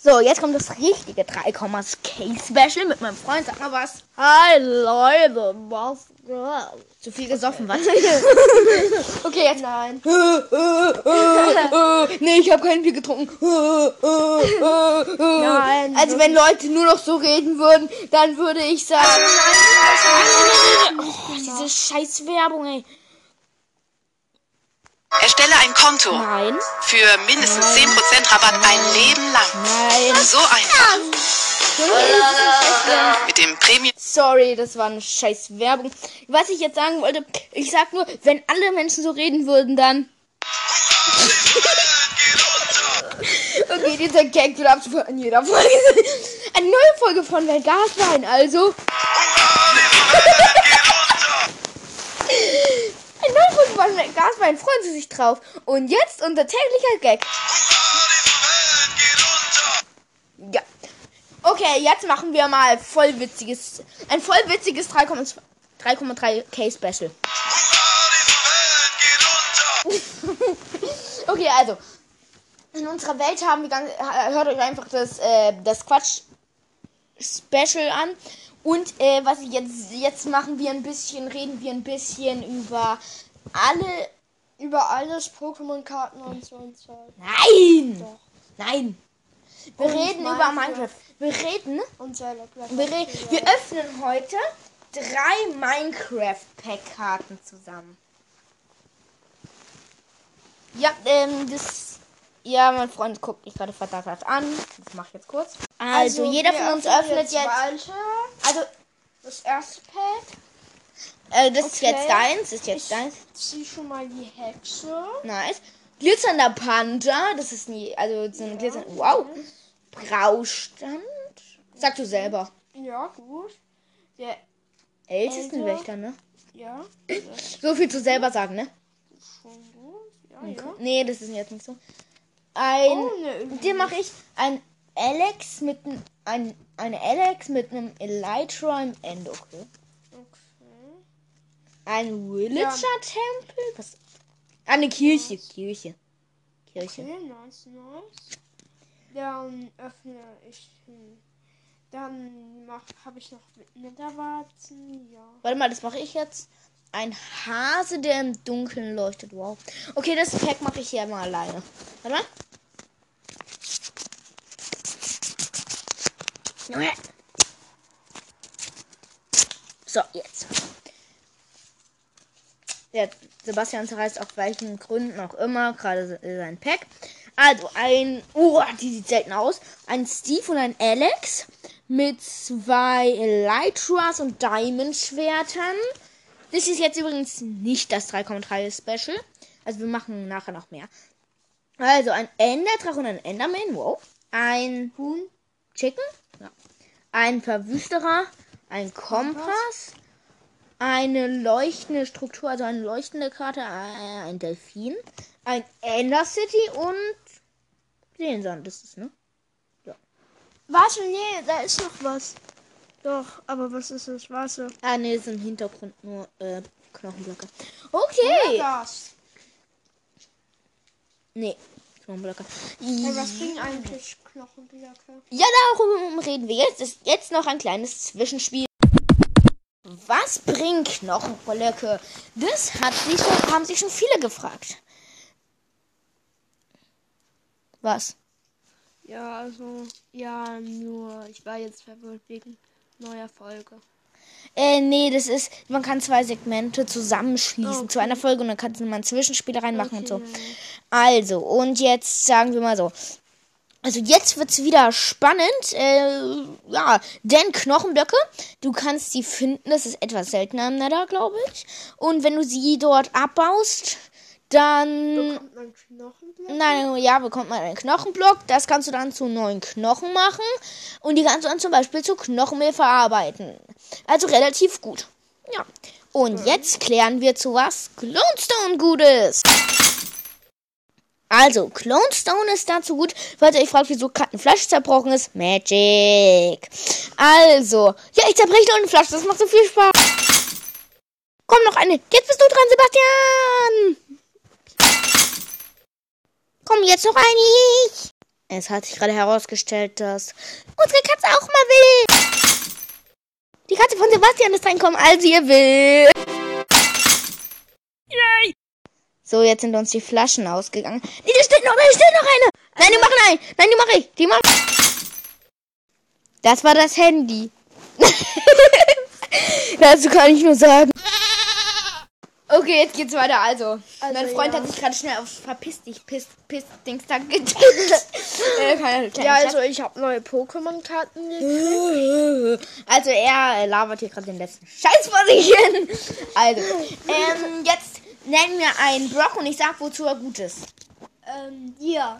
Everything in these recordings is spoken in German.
So, jetzt kommt das richtige 3, K Special mit meinem Freund. Sag mal was. Hi Leute, was Zu viel gesoffen, was? okay, jetzt. Nein. nee, ich habe kein Bier getrunken. Nein. Also wenn Leute nur noch so reden würden, dann würde ich sagen. Oh, diese scheiß Werbung, ey. Erstelle ein Konto. Nein. Für mindestens 10% Rabatt ein Leben lang. Nein. So einfach. Mit dem Premium. Sorry, das war eine scheiß Werbung. Was ich jetzt sagen wollte, ich sag nur, wenn alle Menschen so reden würden, dann. okay, dieser Gag wird absolut in jeder Folge. Eine neue Folge von Wer Gas Wein, also. Folge von Wer Gas Wein, freuen Sie sich drauf. Und jetzt unser täglicher Gag. Ja. Okay, jetzt machen wir mal voll witziges, ein voll witziges 3,3k Special. okay, also in unserer Welt haben wir ganz, hört euch einfach das äh, das Quatsch Special an und äh, was ich jetzt jetzt machen wir ein bisschen reden wir ein bisschen über alle Über alles Pokémon-Karten und so und so. Nein! Doch. Nein! Wir Und reden über Minecraft. Wir reden Und Zelda Wir, re wir öffnen heute drei Minecraft-Pack-Karten zusammen. Ja, ähm, das. Ja, mein Freund guckt mich gerade verdammt an. Das mache ich jetzt kurz. Also, jeder wir von uns öffnet jetzt. Weiter. Also, Das erste Pack. Äh, das ist Okay. jetzt deins. Das ist jetzt Ich deins. zieh schon mal die Hexe. Nice. Glitzernder Panda. Das ist nie. Also, so eine Glitzer. Wow. Braustand. Sag du selber. Ja, gut. Der, Ältesten Älter. Wächter, ne? ja, ist So viel zu selber sagen, ne? schon gut. Ja, ja. Nee, das ist jetzt nicht so. Ein. Oh, ne, Dir mache ich ein Alex mit einem ein, eine Alex mit einem Elytra im Ende, okay? Okay. Ein Villager-Tempel? Was? Ah, eine Kirche. Kirche. Kirche. Okay, nice, nice. Dann öffne ich. Dann mach, habe ich noch Netherwarzen. Ja. Warte mal, das mache ich jetzt. Ein Hase, der im Dunkeln leuchtet. Wow. Okay, das Pack mache ich hier mal alleine. Warte mal. So, jetzt. Der Sebastian zerreißt auf welchen Gründen auch immer gerade sein Pack. Also ein, oh, die sieht selten aus. Ein Steve und ein Alex mit zwei Elytras und Diamond-Schwertern. Das ist jetzt übrigens nicht das 3,3 Special. Also wir machen nachher noch mehr. Also ein Enderdrache und ein Enderman. Wow. Ein Huhn. Chicken. Ja. Ein Verwüsterer. Ein Kompass. Eine leuchtende Struktur, also eine leuchtende Karte. äh, Ein Delfin. Ein Ender City und den Sand ist es, ne? Warte, nee, da ist noch was. Doch, aber was ist das? Warte. Ah, ne, ist im Hintergrund nur äh, Knochenblöcke. Okay. Das. Nee, Knochenblöcke. Hey, was bringen eigentlich Knochenblöcke? Ja, darum reden wir jetzt. Ist jetzt noch ein kleines Zwischenspiel. Was bringen Knochenblöcke? Das hat sich schon, haben sich schon viele gefragt. Was? Ja, also, ja, nur, ich war jetzt verwirrt wegen neuer Folge. Äh, nee, das ist, man kann zwei Segmente zusammenschließen Okay. zu einer Folge und dann kannst du mal ein Zwischenspiel reinmachen und so. Okay, ja. Also, und jetzt sagen wir mal so. Also jetzt wird's wieder spannend. Äh, ja, denn Knochenblöcke, du kannst sie finden, das ist etwas seltener im Nether, glaube ich. Und wenn du sie dort abbaust, dann... Bekommt man Knochenblöcke? Nein, ja, bekommt man einen Knochenblock. Das kannst du dann zu neuen Knochen machen. Und die kannst du dann zum Beispiel zu Knochenmehl verarbeiten. Also relativ gut. Ja. Und jetzt klären wir zu was Clonestone gut ist. Also, Clonestone ist dazu gut, falls ihr euch fragt, wieso gerade eine Flasche zerbrochen ist. Magic. Also, ja, ich zerbreche noch eine Flasche, das macht so viel Spaß. Komm, noch eine. Jetzt bist du dran, Sebastian. Komm, jetzt noch eine. Es hat sich gerade herausgestellt, dass unsere Katze auch mal will. Die Katze von Sebastian ist reinkommen, als ihr will. So, jetzt sind uns die Flaschen ausgegangen. Nee, da steht noch, da steht noch eine. Nein, die machen ein. Nein, die mache ich. Die mache Das war das Handy. Dazu kann ich nur sagen. Okay, jetzt geht's weiter. Also, Also, mein Freund ja. hat sich gerade schnell auf Verpiss dich, Piss, Piss, Dings da getippt. äh, Ja, also ich habe neue Pokémon-Karten gekriegt. Also er äh, labert hier gerade den letzten Scheiß vor sich hin. Also, ähm, jetzt nennen wir einen Brock und ich sag, wozu er gut ist. Ähm, ja.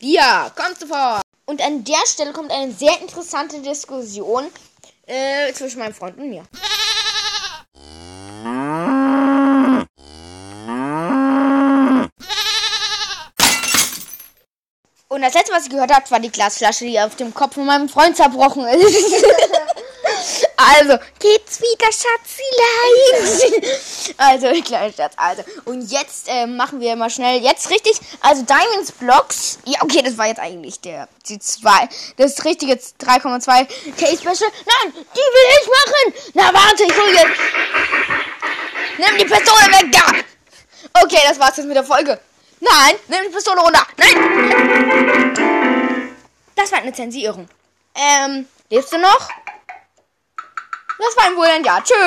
Ja, kommst du vor. Und an der Stelle kommt eine sehr interessante Diskussion äh, zwischen meinem Freund und mir. Und das letzte, was ich gehört habe, war die Glasflasche, die auf dem Kopf von meinem Freund zerbrochen ist. also, geht's wieder, Schatzilein? also, kleiner Schatz. Also, und jetzt äh, machen wir mal schnell, jetzt richtig, also Diamonds Blocks. Ja, okay, das war jetzt eigentlich der, die 2, das richtige 3,2 K-Special. Nein, die will ich machen. Na, warte, ich hol jetzt. Nimm die Pistole weg, da. Okay, das war's jetzt mit der Folge. Nein, nimm die Pistole runter. Nein. Das war eine Zensierung. Ähm, lebst du noch? Das war wohl ein. Tschö.